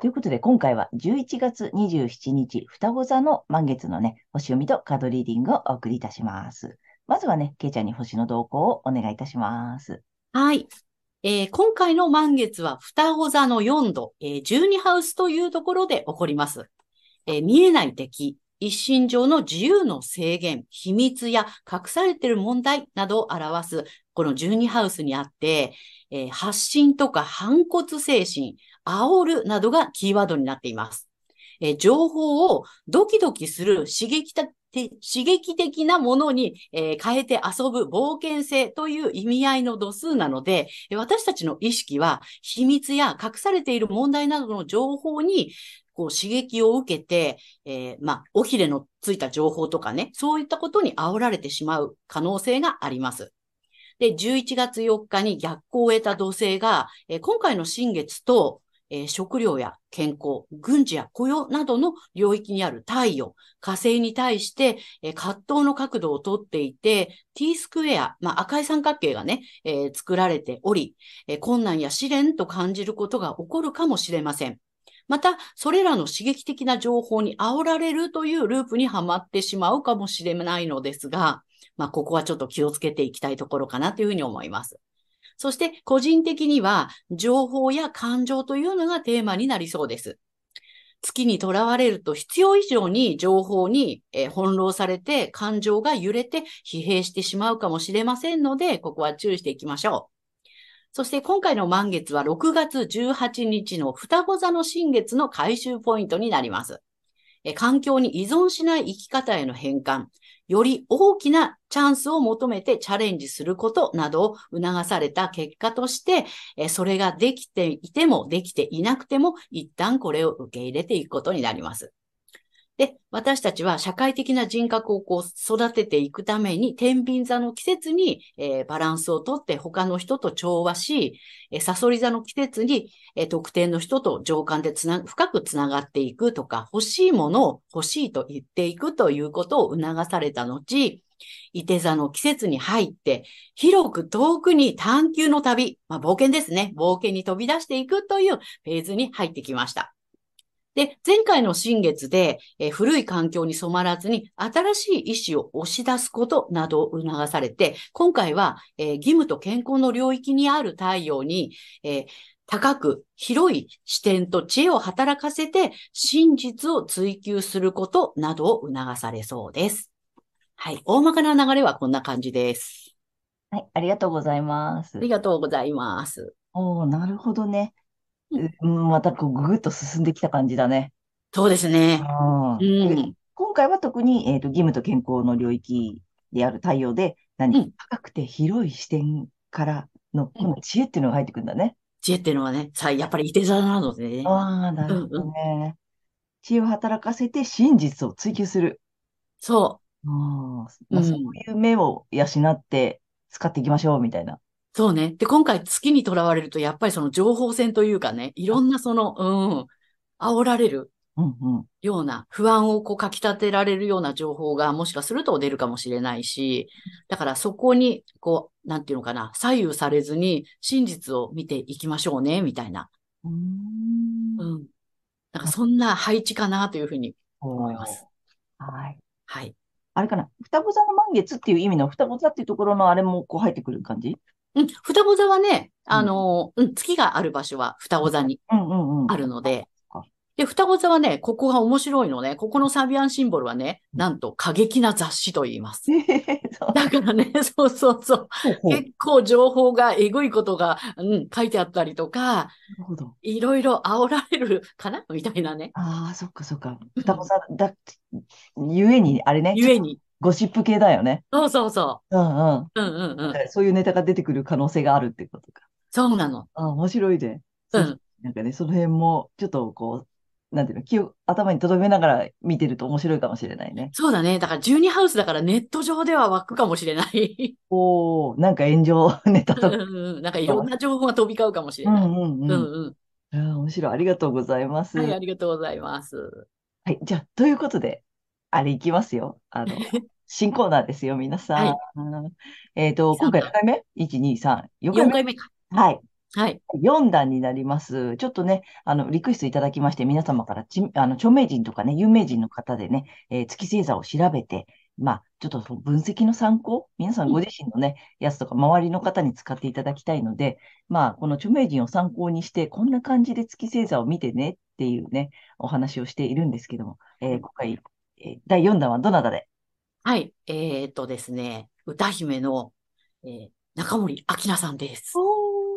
ということで、今回は11月27日、双子座の満月のね、星読みとカードリーディングをお送りいたします。まずはね、けいちゃんに星の動向をお願いいたします。はい。えー、今回の満月は双子座の4度、えー、12ハウスというところで起こります。えー、見えない敵、一身上の自由の制限、秘密や隠されている問題などを表す、この12ハウスにあって、えー、発信とか反骨精神、煽るなどがキーワードになっています。えー、情報をドキドキする刺激的刺激的なものに、えー、変えて遊ぶ冒険性という意味合いの度数なので、私たちの意識は秘密や隠されている問題などの情報にこう刺激を受けて、えー、まあ、おひれのついた情報とかね、そういったことに煽られてしまう可能性があります。で、11月4日に逆行を得た土星が、えー、今回の新月と、えー、食料や健康、軍事や雇用などの領域にある太陽、火星に対して、えー、葛藤の角度をとっていて、T スクエア、まあ、赤い三角形がね、えー、作られており、え困難や試練と感じることが起こるかもしれません。また、それらの刺激的な情報に煽られるというループにはまってしまうかもしれないのですが、まあ、ここはちょっと気をつけていきたいところかなというふうに思います。そして、個人的には、情報や感情というのがテーマになりそうです。月にとらわれると必要以上に情報に、え翻弄されて感情が揺れて疲弊してしまうかもしれませんので、ここは注意していきましょう。そして今回の満月は6月18日の双子座の新月の回収ポイントになります。環境に依存しない生き方への変換、より大きなチャンスを求めてチャレンジすることなどを促された結果として、それができていてもできていなくても一旦これを受け入れていくことになります。で、私たちは社会的な人格をこう育てていくために、天秤座の季節に、えー、バランスをとって他の人と調和し、えー、サソリ座の季節に、えー、特定の人と情感でつな、深くつながっていくとか、欲しいものを欲しいと言っていくということを促された後、伊手座の季節に入って、広く遠くに探求の旅、まあ、冒険ですね。冒険に飛び出していくというフェーズに入ってきました。で、前回の新月で、えー、古い環境に染まらずに新しい意志を押し出すことなどを促されて、今回は、えー、義務と健康の領域にある太陽に、えー、高く広い視点と知恵を働かせて真実を追求することなどを促されそうです。はい。大まかな流れはこんな感じです。はい。ありがとうございます。ありがとうございます。おなるほどね。うん、またこうぐぐっと進んできた感じだね。そうですね。うん、今回は特に、えーと、義務と健康の領域である太陽で、何、うん、高くて広い視点からの、この知恵っていうのが入ってくるんだね。知恵っていうのはね、さやっぱりいて座なのでね。ああ、なるほどね、うんうん。知恵を働かせて真実を追求する。そう。あまあ、そういう目を養って使っていきましょう、みたいな。そうね。で、今回月にとらわれると、やっぱりその情報戦というかね、いろんなその、うん、煽られるような、不安をこうかき立てられるような情報がもしかすると出るかもしれないし、だからそこに、こう、なんていうのかな、左右されずに真実を見ていきましょうね、みたいな。うん。うん。なんかそんな配置かなというふうに思います。はい。はい。あれかな、双子座の満月っていう意味の双子座っていうところのあれもこう入ってくる感じ？うん、双子座はね、あの、うん、月がある場所は双子座にあるので、で、双子座はね、ここが面白いのね。ここのサビアンシンボルはね、なんと過激な雑誌と言います。だからね、そうそうそう。結構情報が、えぐいことが、うん、書いてあったりとか、るほど。いろいろ煽られるかな？みたいなね。ああ、そっかそっか。双子さんだ、ゆえに、あれね、ゆえに。ゴシップ系だよね。そうそうそうんうん。う。うんうんうん。そういうネタが出てくる可能性があるってことか。そうなの。ああ、面白いね。そううん。なんかね、その辺も、ちょっとこう、なんていうの、気を頭に留めながら見てると面白いかもしれないね。そうだね。だから12ハウスだからネット上では湧くかもしれない。おお、なんか炎上 ネタとか。うんうんなんかいろんな情報が飛び交うかもしれない。うんうんうんうん。うん。面白い。ありがとうございます。はい、ありがとうございます。はい、じゃあ、ということで、あれいきますよ。あの、新コーナーですよ、皆さん。はいえっと、今回何回目 ?1、2、3、4 4回目？回目か。はい。はい。4弾になります。ちょっとね、あの、リクエストいただきまして、皆様からち、あの、著名人とかね、有名人の方でね、えー月星座を調べて、まあ、ちょっとその分析の参考、皆さんご自身のね、やつとか、周りの方に使っていただきたいので、まあ、この著名人を参考にして、こんな感じで月星座を見てねっていうね、お話をしているんですけども、えー今回、えー第4弾はどなたで？はい。えーっとですね、歌姫の、えー中森明菜さんです。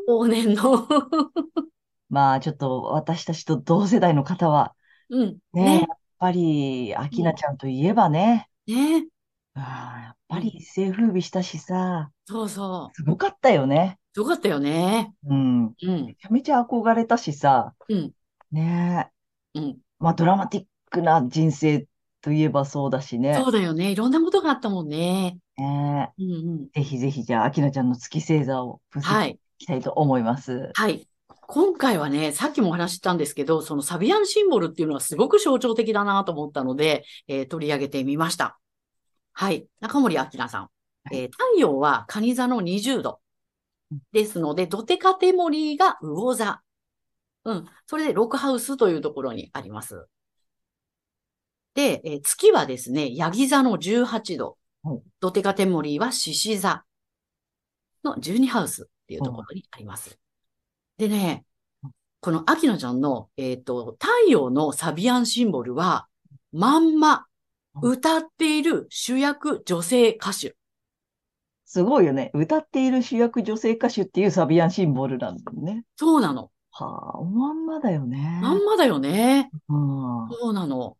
往年の。まあ、ちょっと私たちと同世代の方は、うん。ね、ねやっぱり、明菜ちゃんといえばね、ね。ああ、やっぱり一世風靡したしさ、そうそう。すごかったよね。よかったよね。うん。うん。めちゃめちゃ憧れたしさ、うん。ねえ。うん。まあ、ドラマティックな人生といえばそうだしね。そうだよね。いろんなことがあったもんね。ねえうんうん。ぜひぜひ、じゃあ、明菜ちゃんの月星座を分析していはい。きたいと思います。はい。今回はね、さっきもお話ししたんですけど、そのサビアンシンボルっていうのはすごく象徴的だなと思ったので、えー取り上げてみました。はい。中森明菜さん。えー太陽は蟹座の20度。ですので、ドテカテモリーが魚座。うん。それで、ロックハウスというところにあります。で、えー月はですね、ヤギ座の18度はい。ドテカテモリーは獅子座の12ハウスっていうところにあります。でね、この秋野ちゃんの、えっと、太陽のサビアンシンボルは、まんま歌っている主役女性歌手。すごいよね。歌っている主役女性歌手っていうサビアンシンボルなんだよね。そうなの。はあ、おまんまだよね。まんまだよね。うん。そうなの。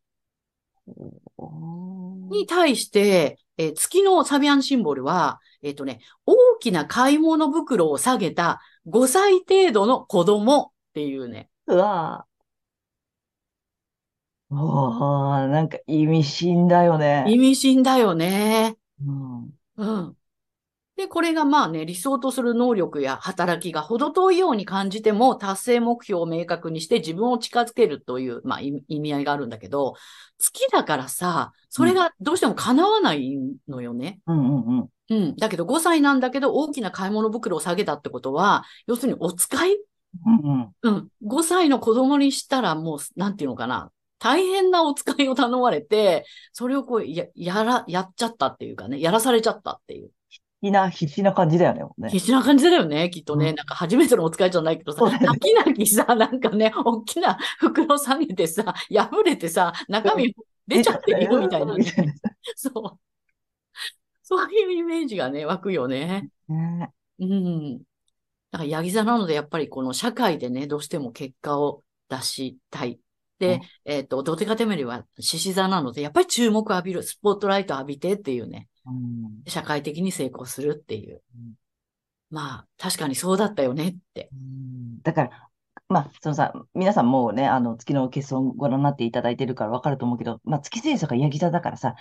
に対して、えー月のサビアンシンボルは、えっ、とね、大きな買い物袋を下げた5歳程度の子供っていうね。うわぁ。おー、なんか意味深だよね。意味深だよね。うん。うん。で、これがまあね、理想とする能力や働きが程遠いように感じても、達成目標を明確にして自分を近づけるという、まあ意意味合いがあるんだけど、月だからさ、それがどうしても叶わないのよね。うんうんうん。うん。だけど5歳なんだけど、大きな買い物袋を下げたってことは、要するにお使い？うんうん。うん。5歳の子供にしたらもう、なんていうのかな。大変なお使いを頼まれて、それをこう、や、やら、やっちゃったっていうかね、やらされちゃったっていう。必死な、必死な感じだよね。必死な感じだよね、きっとね。うんなんか初めてのお使いじゃないけどさ、泣き泣きさ、なんかね、大きな袋下げてさ、破れてさ、中身出ちゃってるよ、みたいな そう。そういうイメージがね、湧くよね。ねうん。だから、ヤギ座なので、やっぱりこの社会でね、どうしても結果を出したい。うんで、えっと、ドテカテメリは獅子座なので、やっぱり注目浴びる、スポットライト浴びてっていうね、うん社会的に成功するっていううん。まあ、確かにそうだったよねって。うんだから、まあ、そのさ、皆さんもうね、あの、月の欠損ご覧になっていただいてるからわかると思うけど、まあ、月星座がヤギ座だからさ、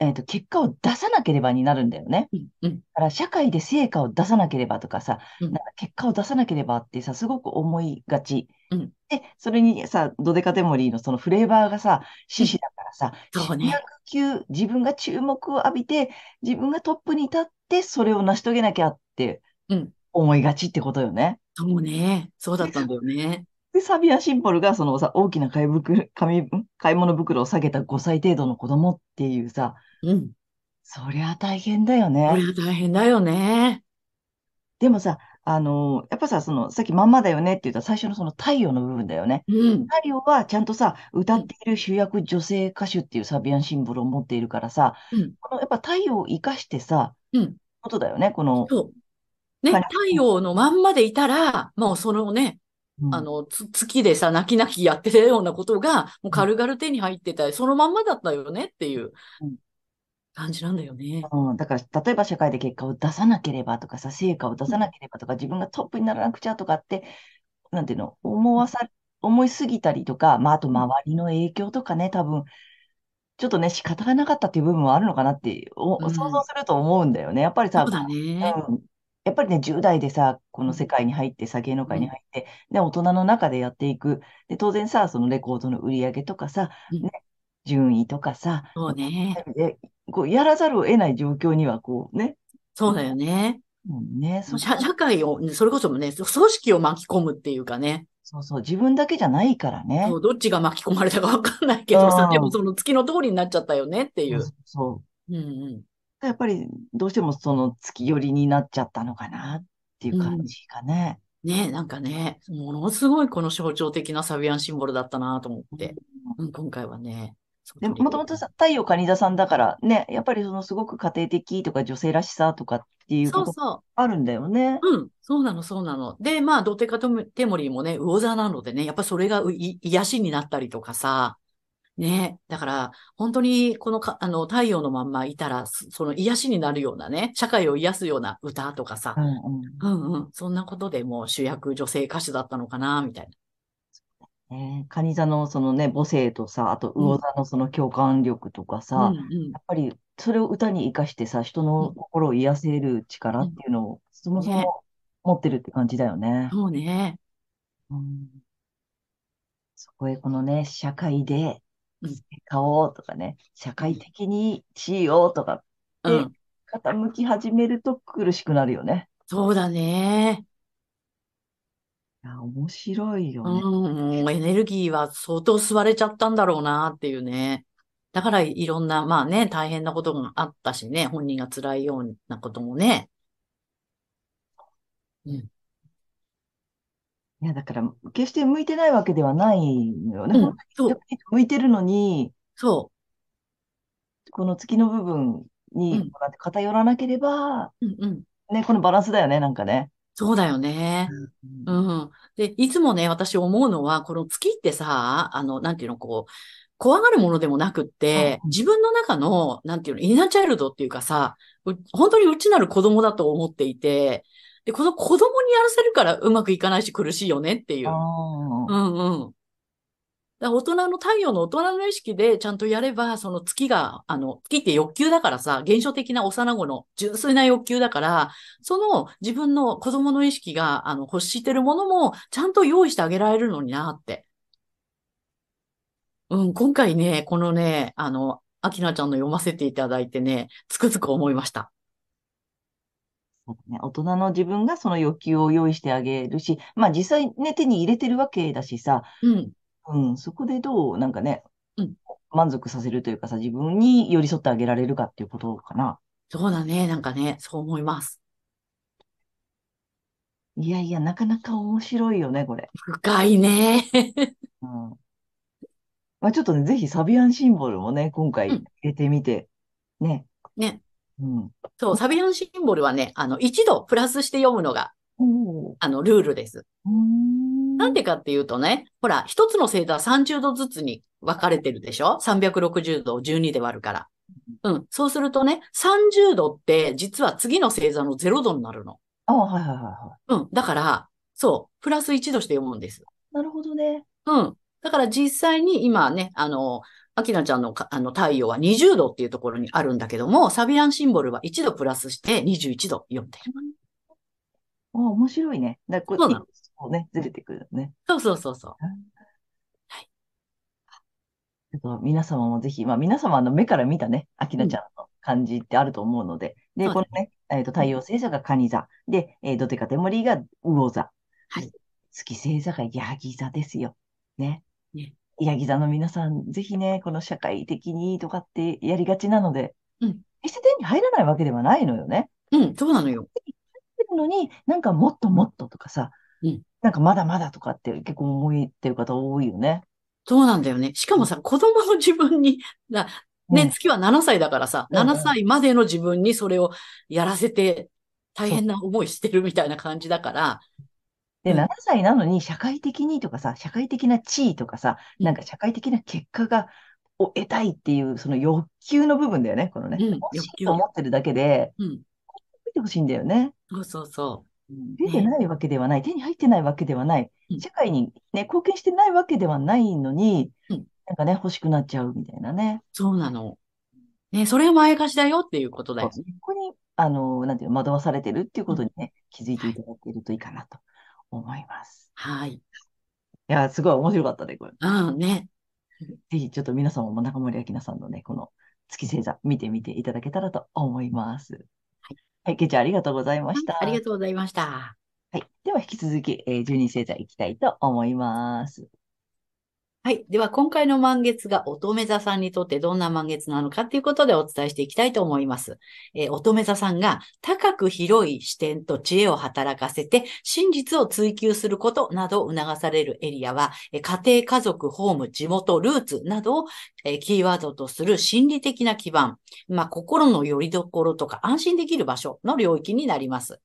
えっと、結果を出さなければになるんだよね。うん、うん、だから、社会で成果を出さなければとかさ、うんなんか結果を出さなければってさ、すごく思いがち。うんで、それにさ、ドデカテモリーのそのフレーバーがさ、獅子だからさ、そうね級、自分が注目を浴びて、自分がトップに立って、それを成し遂げなきゃってうん思いがちってことよね。そうね。そうだったんだよね。で、サビアンシンボルが、そのさ、大きな買い袋、買い物袋を下げた5歳程度の子供っていうさ、うん。そりゃ大変だよこれね。は大変だよね。でもさ、あの、やっぱさ、その、さっきまんまだよねって言った最初のその太陽の部分だよね。うん。太陽はちゃんとさ、歌っている主役女性歌手っていうサビアンシンボルを持っているからさ、うん。このやっぱ太陽を生かしてさ、うん。ことだよね、この、そう。ね、はい太陽のまんまでいたら、もうそのね、うん。あの、つ月でさ、泣き泣きやってたようなことが、もう軽々手に入ってた、そのまんまだったよねっていううん。感じなんだよね。うん、だから、例えば社会で結果を出さなければとかさ、成果を出さなければとか、自分がトップにならなくちゃとかって、なんていうの、思わさ、思いすぎたりとか、まあ、あと周りの影響とかね、多分、ちょっとね、仕方がなかったっていう部分もあるのかなって、おうん。想像すると思うんだよね。やっぱりさ、そうだね。うんやっぱりね、10代でさ、この世界に入ってさ、芸能界に入って、で、大人の中でやっていく。で、当然さ、そのレコードの売り上げとかさ、うんね、順位とかさ、そうね。で、こう、やらざるを得ない状況には、こうね、そうだよね。うんね、そ社社会を、それこそね、組織を巻き込むっていうかね。そうそう、自分だけじゃないからね。そうどっちが巻き込まれたかわかんないけどさ、うんでもその月の通りになっちゃったよねっていう。そうそううんうん。やっぱり、どうしてもその月寄りになっちゃったのかなっていう感じかね。ねなんかね、ものすごいこの象徴的なサビアンシンボルだったなと思って。うん、今回はね。そうで、もともとさ、太陽蟹座さんだからね、やっぱりそのすごく家庭的とか女性らしさとかっていうことそうそあるんだよね。う。うん、そうなの、そうなの。で、まあ、ドテカトテモリーもね、魚座なのでね、やっぱそれが癒しになったりとかさ、ね。だから、本当にこのか、あの、太陽のまんまいたら、そその癒しになるようなね、社会を癒すような歌とかさう、んうん。うんうん、そんなことでもう主役女性歌手だったのかな、みたいな。ね、蟹座のそのね、母性とさ、あと魚座のその共感力とかさ、うんうんやっぱりそれを歌に生かしてさ、人の心を癒せる力っていうのを、そもそねも持ってるって感じだよね。そうね。うんそこへこのね、社会でうん成果をとかね、社会的に地位をとか。傾き始めると苦しくなるよね。そうだね。いや、面白いよね。うん、もうエネルギーは相当吸われちゃったんだろうなっていうね。だからいろんな、まあね、大変なことがあったしね、本人が辛いようなこともね。うん、いや、だから、決して向いてないわけではないのよね。うんそう、向いてるのに、そこの月の部分にう偏らなければ、う。うんうん。ね、このバランスだよね、なんかね。そうだよね。うん。で、いつもね、私思うのは、この月ってさ、あの、なんていうの、こう、怖がるものでもなくって、うん自分の中の、なんていうの、インナーチャイルドっていうかさ、う本当に内なる子供だと思っていて、で、この子供にやらせるからうまくいかないし苦しいよねっていう。あうあ、んうん。だ大人の太陽の大人の意識でちゃんとやれば、その月が、あの、月って欲求だからさ、現象的な幼子の純粋な欲求だから、その自分の子供の意識が、あの、欲してるものもちゃんと用意してあげられるのになって。うん、今回ね、このね、あの、アキナちゃんの読ませていただいてね、つくづく思いました。ね。大人の自分がその欲求を用意してあげるし、まあ実際ね、手に入れてるわけだしさ、うん、うん、そこでどう、なんかね、うん満足させるというかさ、自分に寄り添ってあげられるかっていうことかな。そうだね、なんかね、そう思います。いやいや、なかなか面白いよね、これ。深いね。うん。まあちょっとね、ぜひサビアンシンボルもね、今回うん入れてみて、ね。ね。うん。そう、サビアンシンボルはね、あの、一度プラスして読むのが、あの、ルールです。なんでかっていうとね、ほら、一つの星座は30度ずつに分かれてるでしょ ?360 度を12で割るから。うん。そうするとね、30度って実は次の星座の0度になるの。あ、はいはいはいはうん。だから、そう、プラス1度して読むんです。い。なるほどね。うん。だから実際に今ね、あの、アキナちゃんのかあの太陽は20度っていうところにあるんだけども、サビアンシンボルは1度プラスして21度読んでる。あ、面白いね。だこそうね、ずれてくるね。そうそうそうそう。ちょっと皆様もぜひ、まあ皆様の目から見たね、アキナちゃんの感じってあると思うので、うだこのね、えっと、太陽星座が蟹座、で、えー、ドテカテモリが魚座、はい月星座がヤギ座ですよ。ね。ねヤギ座の皆さん、ぜひね、この社会的にとかってやりがちなので、うん決して手に入らないわけではないのよね。うん、そうなのよ。るのに、なんかもっともっととかさ、うんなんかまだまだとかって結構思ってる方多いよね。そうなんだよね。しかもさ、子供の自分に、なね、うん月は7歳だからさ、うんうん7歳までの自分にそれをやらせて大変な思いしてるみたいな感じだから、で、うん7歳なのに社会的にとかさ、社会的な地位とかさ、うんなんか社会的な結果が、を得たいっていう、その欲求の部分だよね、このね。うん欲求と思ってるだけで、うん。見てほしいんだよね。そうそうそう。うん出てねないわけではない、手に入ってないわけではないうん、社会にね、貢献してないわけではないのにうん、なんかね、欲しくなっちゃうみたいなね。そうなの。ね、それが前貸しだよっていうことだよそね。こに、あの、なんていうの、惑わされてるっていうことにね、気づいていただけるといいかなと思います。はい。いや、すごい面白かったね、これ。うん、ね。ぜひちょっと皆様も中森明菜さんのね、この月星座見てみていただけたらと思います。はい。はい、けいちゃんありがとうございました。ありがとうございました。はい。では引き続き、えー、十二星座いきたいと思います。はい。では、今回の満月が乙女座さんにとってどんな満月なのかということでお伝えしていきたいと思います。えー乙女座さんが高く広い視点と知恵を働かせて真実を追求することなどを促されるエリアは、え家庭、家族、ホーム、地元、ルーツなどを、えキーワードとする心理的な基盤、まあ、心の拠り所とか安心できる場所の領域になります。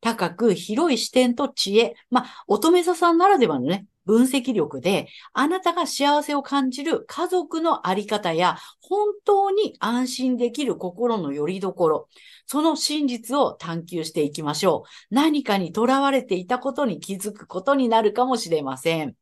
高く広い視点と知恵。まあ、乙女座さんならではのね、分析力で、あなたが幸せを感じる家族のあり方や、本当に安心できる心の拠り所、その真実を探求していきましょう。何かに囚われていたことに気づくことになるかもしれません。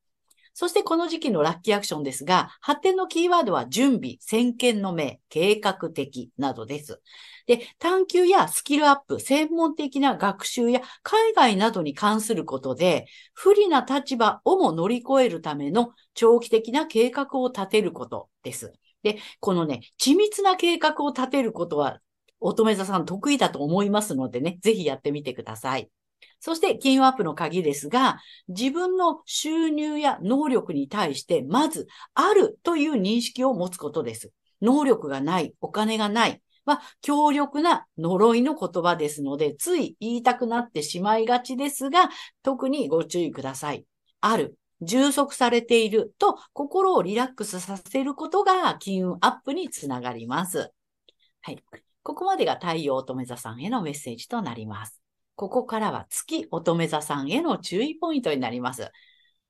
そしてこの時期のラッキーアクションですが、発展のキーワードは準備、先見の明、計画的などです。で、探求やスキルアップ、専門的な学習や海外などに関することで、不利な立場をも乗り越えるための長期的な計画を立てることです。で、このね、緻密な計画を立てることは、乙女座さん得意だと思いますのでね、ぜひやってみてください。そして、金融アップの鍵ですが、自分の収入や能力に対して、まず、あるという認識を持つことです。能力がない、お金がない、は強力な呪いの言葉ですので、つい言いたくなってしまいがちですが、特にご注意ください。ある、充足されていると心をリラックスさせることが金運アップにつながります。はい。ここまでが太陽乙女座さんへのメッセージとなります。ここからは月乙女座さんへの注意ポイントになります。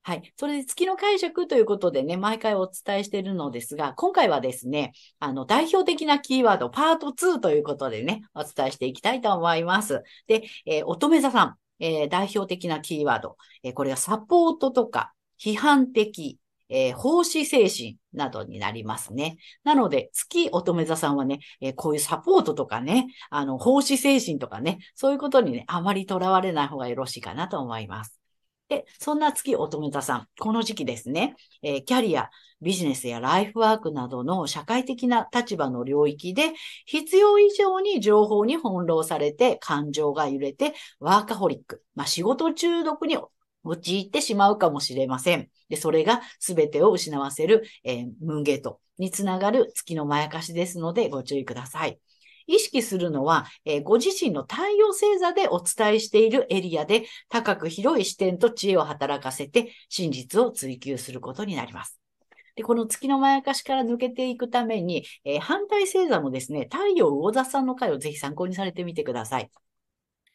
はい。それで月の解釈ということでね、毎回お伝えしているのですが、今回はですね、あの、代表的なキーワード、パート2ということでね、お伝えしていきたいと思います。で、えー乙女座さん、えー代表的なキーワード、えーこれがサポートとか、批判的、えー奉仕精神などになりますね。なので、月乙女座さんはね、えーこういうサポートとかね、あの、奉仕精神とかね、そういうことにね、あまりとらわれない方がよろしいかなと思います。で、そんな月乙女座さん、この時期ですね、えーキャリア、ビジネスやライフワークなどの社会的な立場の領域で、必要以上に情報に翻弄されて、感情が揺れて、ワーカホリック、まあ、仕事中毒に陥ってしまうかもしれません。で、それが全てを失わせる、えームーンゲートにつながる月のまやかしですので、ご注意ください。意識するのは、えーご自身の太陽星座でお伝えしているエリアで高く広い視点と知恵を働かせて真実を追求することになります。で、この月のまやかしから抜けていくために、えー反対星座のですね、太陽魚座さんの回をぜひ参考にされてみてください。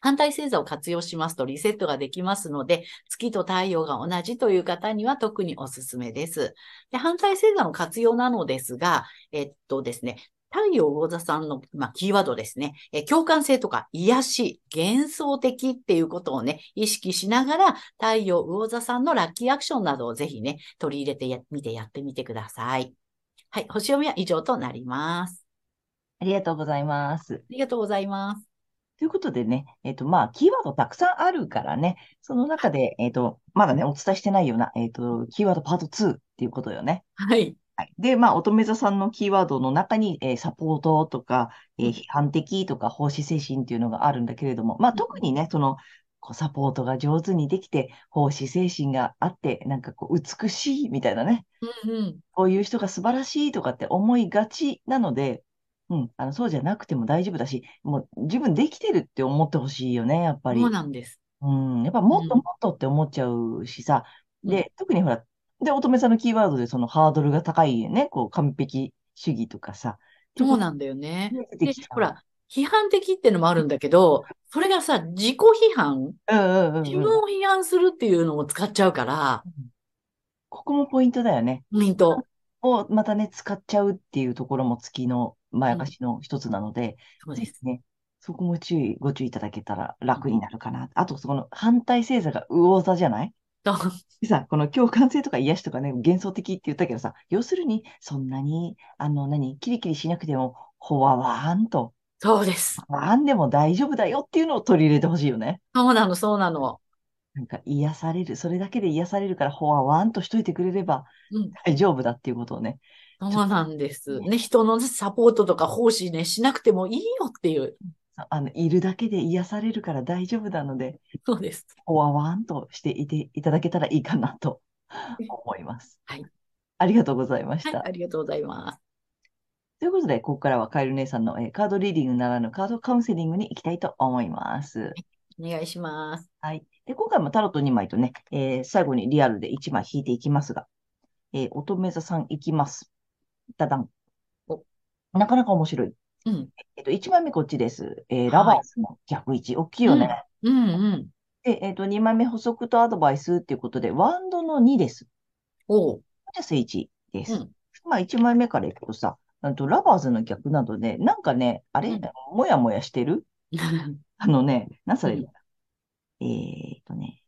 反対星座を活用しますとリセットができますので、月と太陽が同じという方には特におすすめです。で反対星座の活用なのですが、えっとですね、太陽魚座さんの、まあ、キーワードですね、え共感性とか癒し、幻想的っていうことをね、意識しながら、太陽魚座さんのラッキーアクションなどをぜひね、取り入れてやみてやってみてください。はい、星読みは以上となります。ありがとうございます。ありがとうございます。ということでね、えっ、と、まあ、キーワードたくさんあるからね、その中で、えっ、と、まだね、お伝えしてないような、えっ、と、キーワードパート2っていうことよね。はい。はい。で、まあ、乙女座さんのキーワードの中に、えーサポートとか、え批判的とか、奉仕精神っていうのがあるんだけれども、まあ、特にね、その、こうサポートが上手にできて、奉仕精神があって、なんかこう、美しいみたいなね、うんうん。こういう人が素晴らしいとかって思いがちなので、うん。あの、そうじゃなくても大丈夫だし、もう自分できてるって思ってほしいよね、やっぱり。そうなんです。うん。やっぱもっとうんもっとって思っちゃうしさ。うんで、特にほら、で、乙女さんのキーワードでそのハードルが高いね、こう、完璧主義とかさ。そうなんだよね。でほら、批判的ってのもあるんだけど、それがさ、自己批判、うんうんうんうん。自分を批判するっていうのを使っちゃうから、ここもポイントだよね。ポイント。をまたね、使っちゃうっていうところも月のまやかしの一つなので、そうです。ね、そこも注意、ご注意いただけたら楽になるかな。あと、その反対星座が魚座じゃない？さ、この共感性とか癒しとかね、幻想的って言ったけどさ、要するに、そんなに、あの、何、キリキリしなくても、ほわわーんと、そうです。わーんでも大丈夫だよっていうのを取り入れてほしいよね。そうなの、そうなの。なんか癒される、それだけで癒されるから、ほわわーんとしといてくれればうん。大丈夫だっていうことをね。そうなんです。ね、人のサポートとか奉仕ね、しなくてもいいよっていう。あの、いるだけで癒されるから大丈夫なので、そうです。ほわわーんとしていていただけたらいいかなと思います。はい。ありがとうございましはい、た。ありがとうございます。ということで、ここからはカエル姉さんの、えーカードリーディングならぬカードカウンセリングに行きたいと思います。お願いします。はい。で、今回もタロット2枚とね、えー最後にリアルで1枚引いていきますが、えー乙女座さんいきます。ダダンお。なかなか面白い。うん。えっと、1枚目こっちです。えーラバースの逆位置。大きいよね。うんうん。で、えっと、2枚目補足とアドバイスっていうことで、ワンドの2です。おう。じゃ正1です。うん。まあ、1枚目からいくとさ、あとラバーズの逆などで、なんかね、あれ、うんもやもやしてる？あのね、なんそれ、うんえーっとね、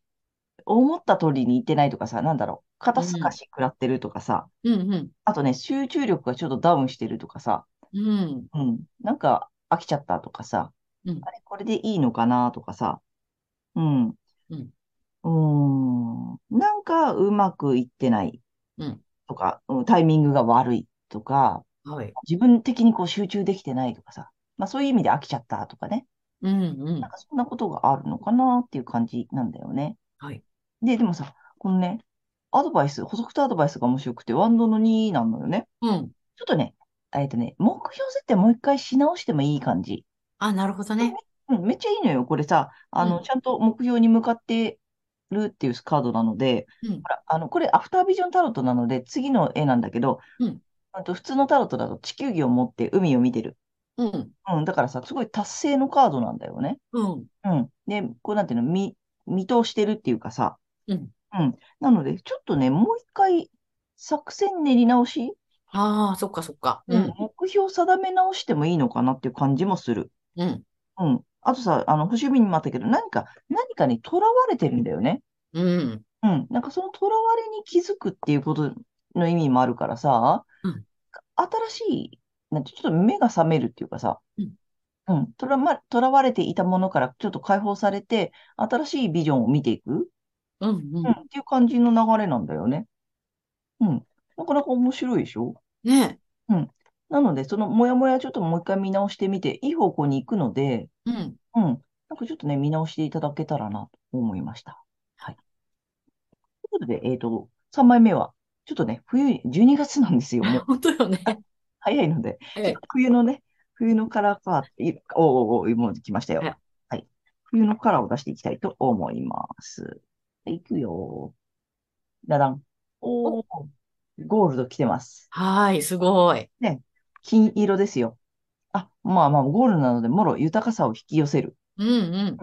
思った通りにいってないとかさ、なんだろう、肩透かし食らってるとかさ、うんうん。あとね、集中力がちょっとダウンしてるとかさ、うん。うん、なんか飽きちゃったとかさ、うん。あれ、これでいいのかなとかさ、うん、うん。うーん、なんかうまくいってない。うん。とか、うんタイミングが悪いとか、はい。自分的にこう集中できてないとかさ、まあそういう意味で飽きちゃったとかね、うんうん。なん。かそんなことがあるのかなっていう感じなんだよね。はい。で、でもさ、このね、アドバイス、補足とアドバイスが面白くて、ワンドの2なのよね。うん。ちょっとね、えっとね、目標設定もう一回し直してもいい感じ。あ、なるほどね。うん、めっちゃいいのよ。これさ、あの、うんちゃんと目標に向かってるっていうカードなので、うんほ。ら、あの、これアフタービジョンタロットなので、次の絵なんだけど、うんあと普通のタロットだと地球儀を持って海を見てる。うん。うん、だからさ、すごい達成のカードなんだよね。うん。うん。で、こうなんていうの、見、見通してるっていうかさ、うん。うん。なので、ちょっとね、もう一回、作戦練り直し、ああ、そっかそっか。ううんん。目標定め直してもいいのかなっていう感じもする。うん。うん。あとさ、あの、星見にもあったけど、何か、何かにとらわれてるんだよね。うん。うん。なんかそのとらわれに気づくっていうことの意味もあるからさ、うん新しい、なんて、ちょっと目が覚めるっていうかさ、うんうん。とらま、とらわれていたものからちょっと解放されて、新しいビジョンを見ていく。うん。ううん、ん。っていう感じの流れなんだよね。うん。なかなか面白いでしょ？ねなので、そのモヤモヤちょっともう一回見直してみて、いい方向に行くので、うん。うん。なんかちょっとね、見直していただけたらなと思いました。はい。ということで、えっと、3枚目は、ちょっとね、冬に、12月なんですよ。もう本当よね。早いので、ええ冬のね、冬のカラーカード、いおおおもう来ましたよ。はいはい。冬のカラーを出していきたいと思います。いくよ。ダダン。おー、ゴールド来てます。はい、すごい。金色ですよ。あ、まあまあ、ゴールドなので、もろ豊かさを引き寄せる。うんうん。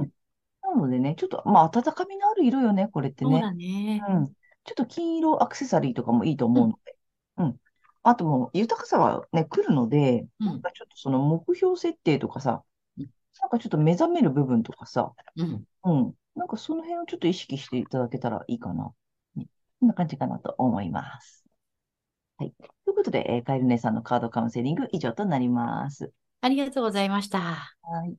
なのでね、ちょっと、まあ、温かみのある色よね、これってね。そうだね。うん。ちょっと金色アクセサリーとかもいいと思うので。うん。あともう、豊かさはね、来るので、うんなんかちょっとその目標設定とかさうん、なんかちょっと目覚める部分とかさ、うん。うん。なんかその辺をちょっと意識していただけたらいいかな。ねこんな感じかなと思います。はい。ということで、えーカエル姉さんのカードカウンセリング以上となります。ありがとうございました。はい。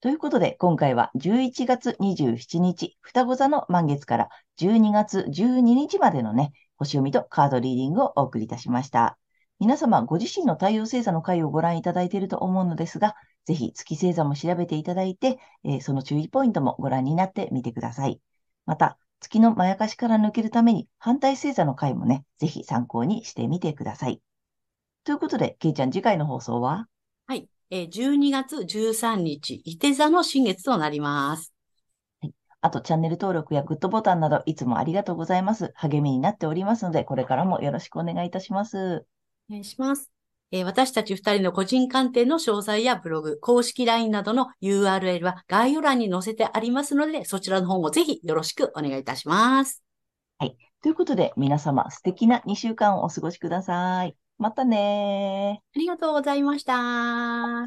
ということで、今回は11月27日、双子座の満月から12月12日までのね、星読みとカードリーディングをお送りいたしました。皆様、ご自身の太陽星座の回をご覧いただいていると思うのですが、ぜひ月星座も調べていただいて、えーその注意ポイントもご覧になってみてください。また、月のまやかしから抜けるために反対星座の回もね、ぜひ参考にしてみてください。ということで、けいちゃん、次回の放送は？はい。えー12月13日、伊手座の新月となります。あと、チャンネル登録やグッドボタンなど、いつもありがとうございます。励みになっておりますので、これからもよろしくお願いいたします。お願いします。えー私たち二人の個人鑑定の詳細やブログ、公式 LINE などの URL は概要欄に載せてありますので、そちらの方もぜひよろしくお願いいたします。ということで、皆様、素敵な2週間をお過ごしください。またねありがとうございま。した